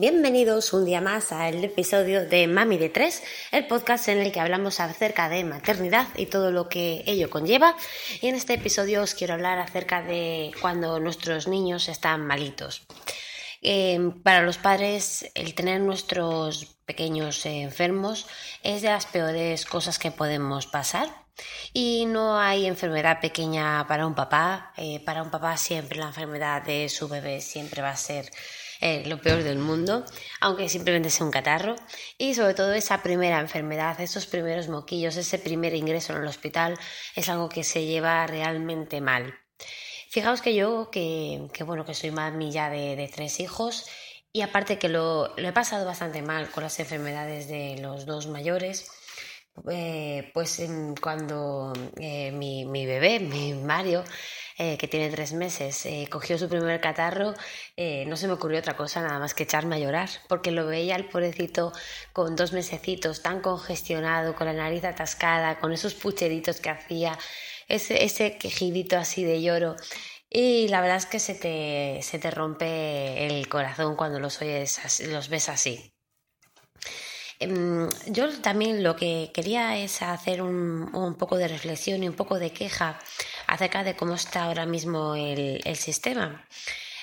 Bienvenidos un día más al episodio de Mami de Tres, el podcast en el que hablamos acerca de maternidad y todo lo que ello conlleva. Y en este episodio os quiero hablar acerca de cuando nuestros niños están malitos. Em, para los padres, el tener nuestros pequeños enfermos es de las peores cosas que podemos pasar. Y no hay enfermedad pequeña para un papá. Eh, para un papá siempre la enfermedad de su bebé siempre va a ser eh, lo peor del mundo, aunque simplemente sea un catarro. Y sobre todo esa primera enfermedad, esos primeros moquillos, ese primer ingreso en el hospital, es algo que se lleva realmente mal. Fijaos que yo, que, bueno, que soy mami ya de, tres hijos, y aparte que lo, he pasado bastante mal con las enfermedades de los dos mayores, eh, pues cuando eh, mi, mi, bebé, mi Mario, eh, que tiene tres meses, eh, cogió su primer catarro, eh, no se me ocurrió otra cosa nada más que echarme a llorar, porque lo veía el pobrecito con dos mesecitos, tan congestionado, con la nariz atascada, con esos pucheritos que hacía, ese, ese quejidito así de lloro. Y la verdad es que se te, se te rompe el corazón cuando los oyes, los ves así. Em, yo también lo que quería es hacer un, un, poco de reflexión y un poco de queja acerca de cómo está ahora mismo el, sistema.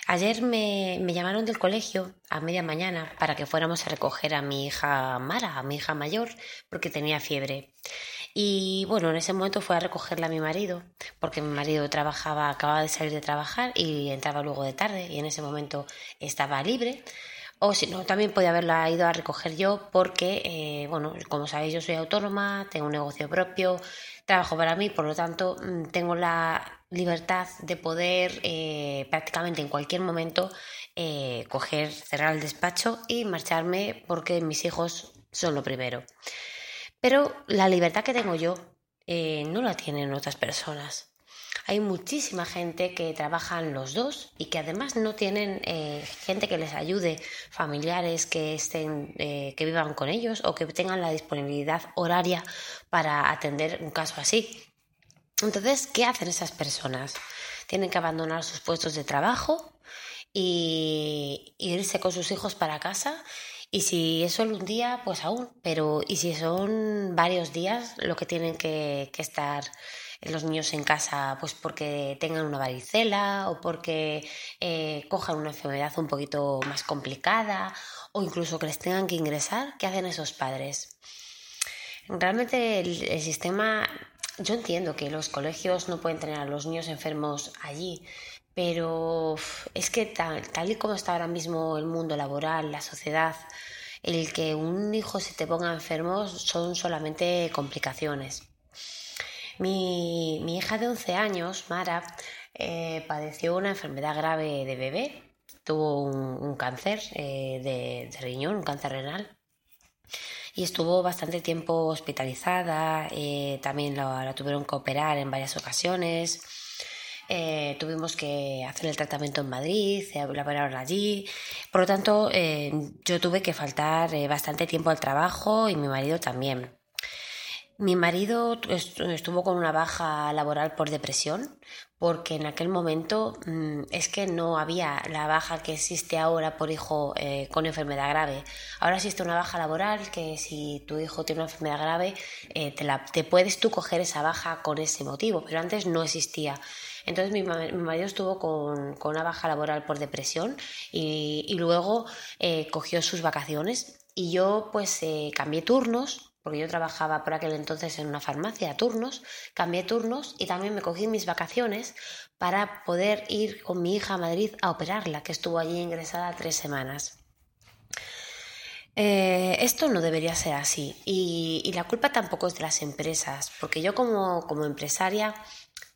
Ayer me, me, llamaron del colegio a media mañana para que fuéramos a recoger a mi hija Mara, a mi hija mayor, porque tenía fiebre. Y bueno, en ese momento fue a recogerla a mi marido, porque mi marido trabajaba, acababa de salir de trabajar y entraba luego de tarde y en ese momento estaba libre. O si no, también podía haberla ido a recoger yo porque, eh, bueno, como sabéis, yo soy autónoma, tengo un negocio propio, trabajo para mí, por lo tanto, mm, tengo la libertad de poder eh, prácticamente en cualquier momento eh, coger, cerrar el despacho y marcharme porque mis hijos son lo primero. Pero la libertad que tengo yo no la tienen otras personas. Hay muchísima gente que trabajan los dos y que además no tienen eh, gente que les ayude, familiares que estén, eh, que vivan con ellos o que tengan la disponibilidad horaria para atender un caso así. Entonces, ¿qué hacen esas personas? Tienen que abandonar sus puestos de trabajo y irse con sus hijos para casa y si es solo un día, pues aún, pero y si son varios días lo que tienen que, que estar los niños en casa pues porque tengan una varicela o porque eh, cojan una enfermedad un poquito más complicada o incluso que les tengan que ingresar, ¿qué hacen esos padres? Realmente el, sistema, yo entiendo que los colegios no pueden tener a los niños enfermos allí, pero es que tal, tal y como está ahora mismo el mundo laboral, la sociedad, el que un hijo se te ponga enfermo son solamente complicaciones. Mi, hija de 11 años, Mara, eh, padeció una enfermedad grave de bebé, tuvo un, cáncer eh, de, riñón, un cáncer renal. Y estuvo bastante tiempo hospitalizada, eh, también la, tuvieron que operar en varias ocasiones. tuvimos que hacer el tratamiento en Madrid, la operaron allí. Por lo tanto, yo tuve que faltar bastante tiempo al trabajo y mi marido también. Mi marido estuvo con una baja laboral por depresión, porque en aquel momento mm, es que no había la baja que existe ahora por hijo eh, con enfermedad grave. Ahora existe una baja laboral que si tu hijo tiene una enfermedad grave, eh, te, puedes tú coger esa baja con ese motivo, pero antes no existía. Entonces mi, marido estuvo con, una baja laboral por depresión y, luego eh, cogió sus vacaciones y yo pues cambié turnos porque yo trabajaba por aquel entonces en una farmacia a turnos, cambié turnos y también me cogí mis vacaciones para poder ir con mi hija a Madrid a operarla, que estuvo allí ingresada tres semanas. Eh, esto no debería ser así y, la culpa tampoco es de las empresas, porque yo como, empresaria,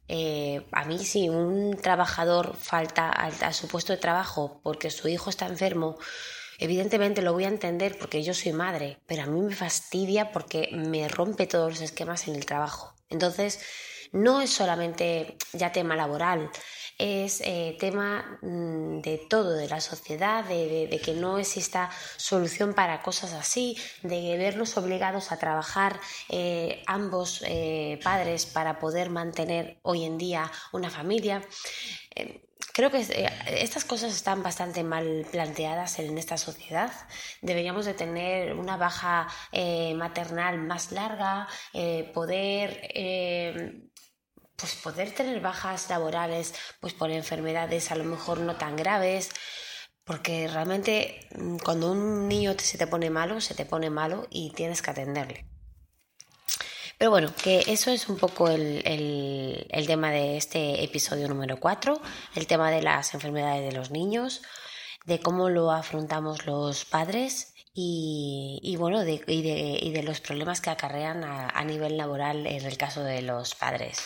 eh, a mí si un trabajador falta a su puesto de trabajo porque su hijo está enfermo, Evidentemente lo voy a entender porque yo soy madre, pero a mí me fastidia porque me rompe todos los esquemas en el trabajo. Entonces, no es solamente ya tema laboral, es eh, tema mm, de todo, de la sociedad, de, que no exista solución para cosas así, de verlos obligados a trabajar eh, ambos eh, padres para poder mantener hoy en día una familia. creo que estas cosas están bastante mal planteadas en esta sociedad. Deberíamos de tener una baja maternal más larga, poder pues poder tener bajas laborales pues por enfermedades a lo mejor no tan graves porque realmente mm, cuando un niño se te pone malo se te pone malo y tienes que atenderle pero bueno, que eso es un poco el, tema de este episodio número 4, el tema de las enfermedades de los niños, de cómo lo afrontamos los padres y, bueno, de, y, de, los problemas que acarrean a nivel laboral en el caso de los padres.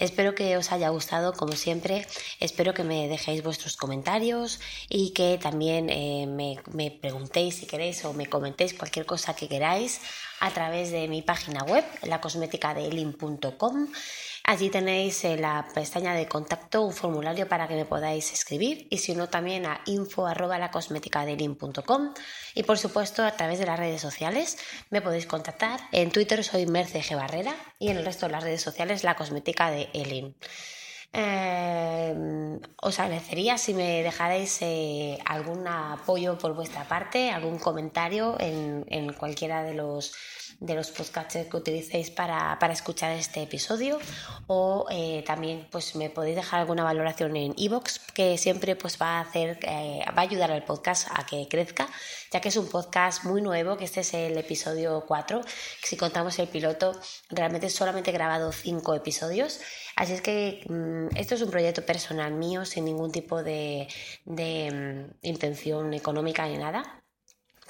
Espero que os haya gustado, como siempre. Espero que me dejéis vuestros comentarios y que también eh, me, preguntéis si queréis o me comentéis cualquier cosa que queráis a través de mi página web, lacosmeticadeelin.com. Allí tenéis en la pestaña de contacto un formulario para que me podáis escribir y si no también a info y por supuesto a través de las redes sociales me podéis contactar. En Twitter soy Merce G. Barrera y en el resto de las redes sociales la cosmética de Elin. Eh, os agradecería si me dejarais eh, algún apoyo por vuestra parte, algún comentario en, en cualquiera de los de los podcasts que utilicéis para, escuchar este episodio. O eh, también pues me podéis dejar alguna valoración en iVoox que siempre pues va a hacer eh, va a ayudar al podcast a que crezca ya que es un podcast muy nuevo que este es el episodio 4 si contamos el piloto realmente solamente he grabado 5 episodios así es que mm, esto es un proyecto personal mío sin ningún tipo de, mm, intención económica ni nada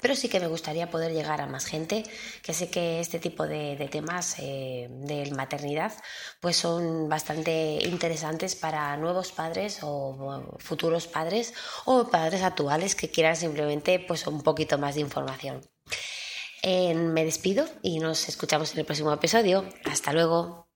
pero sí que me gustaría poder llegar a más gente, que sé que este tipo de, temas eh, de maternidad pues son bastante interesantes para nuevos padres o futuros padres o padres actuales que quieran simplemente pues un poquito más de información. me despido y nos escuchamos en el próximo episodio. Hasta luego.